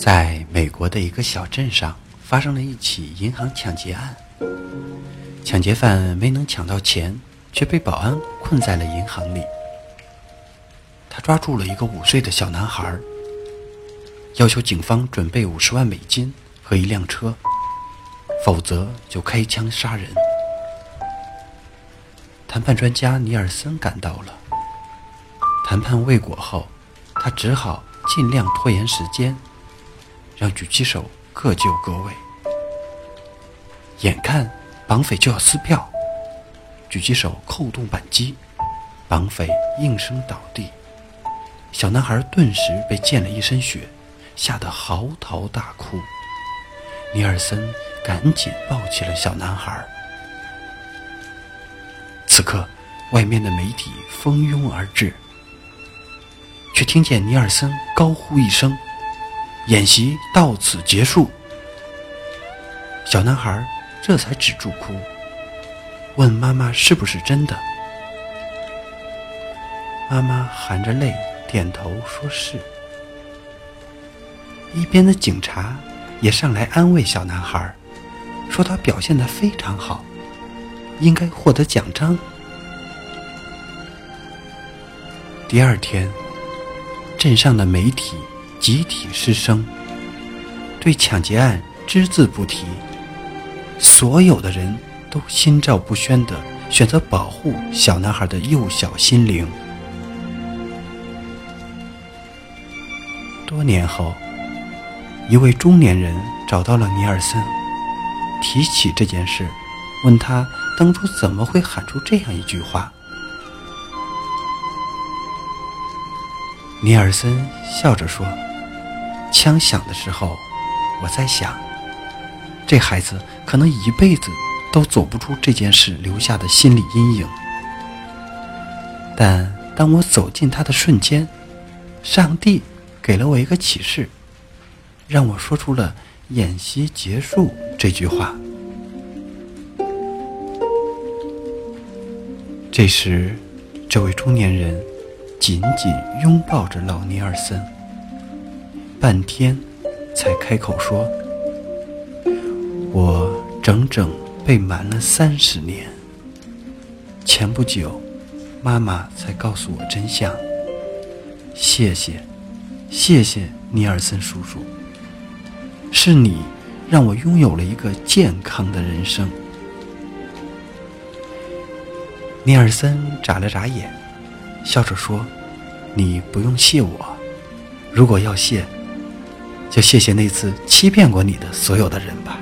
在美国的一个小镇上，发生了一起银行抢劫案。抢劫犯没能抢到钱，却被保安困在了银行里。他抓住了一个五岁的小男孩，要求警方准备五十万美金和一辆车，否则就开枪杀人。谈判专家尼尔森赶到了。谈判未果后，他只好尽量拖延时间。让狙击手各就各位。眼看绑匪就要撕票，狙击手扣动扳机，绑匪应声倒地，小男孩顿时被溅了一身血，吓得嚎啕大哭。尼尔森赶紧抱起了小男孩。此刻，外面的媒体蜂拥而至，却听见尼尔森高呼一声。演习到此结束，小男孩这才止住哭，问妈妈是不是真的。妈妈含着泪点头说是。一边的警察也上来安慰小男孩，说他表现的非常好，应该获得奖章。第二天，镇上的媒体。集体失声，对抢劫案只字不提。所有的人都心照不宣地选择保护小男孩的幼小心灵。多年后，一位中年人找到了尼尔森，提起这件事，问他当初怎么会喊出这样一句话。尼尔森笑着说。枪响的时候，我在想，这孩子可能一辈子都走不出这件事留下的心理阴影。但当我走进他的瞬间，上帝给了我一个启示，让我说出了“演习结束”这句话。这时，这位中年人紧紧拥抱着老尼尔森。半天，才开口说：“我整整被瞒了三十年。前不久，妈妈才告诉我真相。谢谢，谢谢尼尔森叔叔。是你让我拥有了一个健康的人生。”尼尔森眨了眨眼，笑着说：“你不用谢我，如果要谢。”就谢谢那次欺骗过你的所有的人吧。